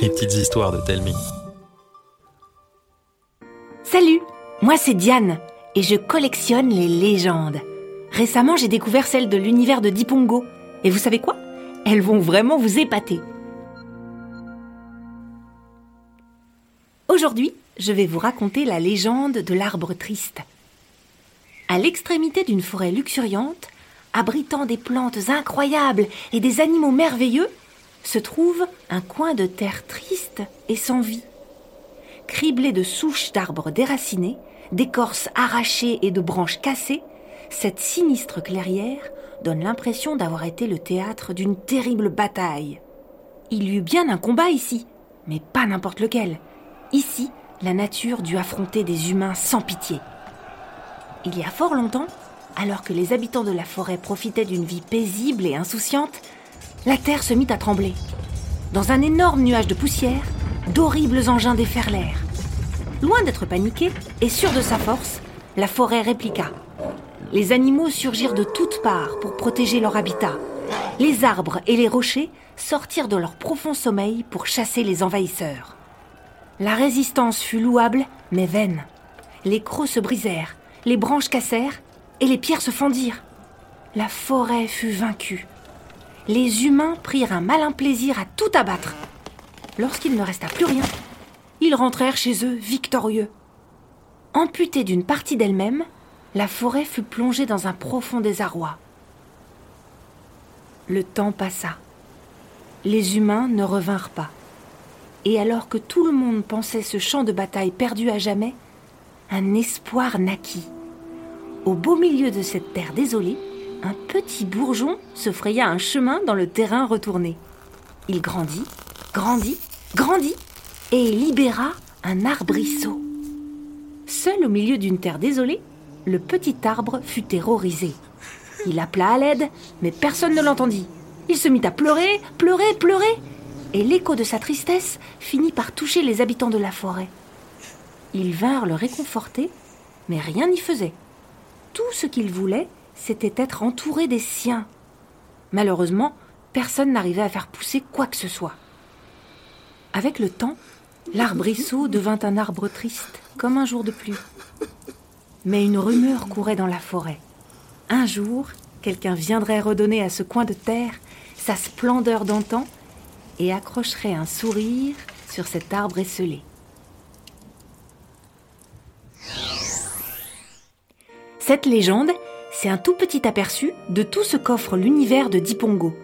les petites histoires de Telmi. Salut, moi c'est Diane et je collectionne les légendes. Récemment, j'ai découvert celle de l'univers de Dipongo. Et vous savez quoi? Elles vont vraiment vous épater. Aujourd'hui, je vais vous raconter la légende de l'arbre triste. À l'extrémité d'une forêt luxuriante, abritant des plantes incroyables et des animaux merveilleux, se trouve un coin de terre triste et sans vie. Criblé de souches d'arbres déracinés, d'écorces arrachées et de branches cassées, cette sinistre clairière donne l'impression d'avoir été le théâtre d'une terrible bataille. Il y eut bien un combat ici, mais pas n'importe lequel. Ici, la nature dut affronter des humains sans pitié. Il y a fort longtemps, alors que les habitants de la forêt profitaient d'une vie paisible et insouciante, la terre se mit à trembler. Dans un énorme nuage de poussière, d'horribles engins déferlèrent. Loin d'être paniqué et sûr de sa force, la forêt répliqua. Les animaux surgirent de toutes parts pour protéger leur habitat. Les arbres et les rochers sortirent de leur profond sommeil pour chasser les envahisseurs. La résistance fut louable, mais vaine. Les crocs se brisèrent, les branches cassèrent et les pierres se fendirent. La forêt fut vaincue. Les humains prirent un malin plaisir à tout abattre. Lorsqu'il ne resta plus rien, ils rentrèrent chez eux victorieux. Amputée d'une partie d'elle-même, la forêt fut plongée dans un profond désarroi. Le temps passa. Les humains ne revinrent pas. Et alors que tout le monde pensait ce champ de bataille perdu à jamais, un espoir naquit. Au beau milieu de cette terre désolée, un petit bourgeon se fraya un chemin dans le terrain retourné. Il grandit, grandit, grandit, et libéra un arbrisseau. Seul au milieu d'une terre désolée, le petit arbre fut terrorisé. Il appela à l'aide, mais personne ne l'entendit. Il se mit à pleurer, pleurer, pleurer, et l'écho de sa tristesse finit par toucher les habitants de la forêt. Ils vinrent le réconforter, mais rien n'y faisait. Tout ce qu'il voulait, c'était être entouré des siens. Malheureusement, personne n'arrivait à faire pousser quoi que ce soit. Avec le temps, l'arbrisseau devint un arbre triste, comme un jour de pluie. Mais une rumeur courait dans la forêt. Un jour, quelqu'un viendrait redonner à ce coin de terre sa splendeur d'antan et accrocherait un sourire sur cet arbre esselé. Cette légende, c'est un tout petit aperçu de tout ce qu'offre l'univers de Dipongo.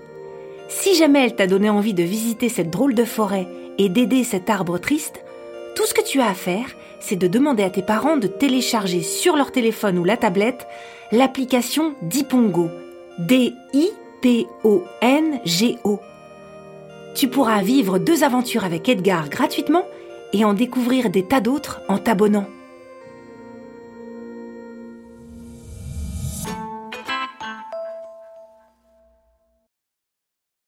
Si jamais elle t'a donné envie de visiter cette drôle de forêt et d'aider cet arbre triste, tout ce que tu as à faire, c'est de demander à tes parents de télécharger sur leur téléphone ou la tablette l'application Dipongo. D-I-P-O-N-G-O. Tu pourras vivre deux aventures avec Edgar gratuitement et en découvrir des tas d'autres en t'abonnant.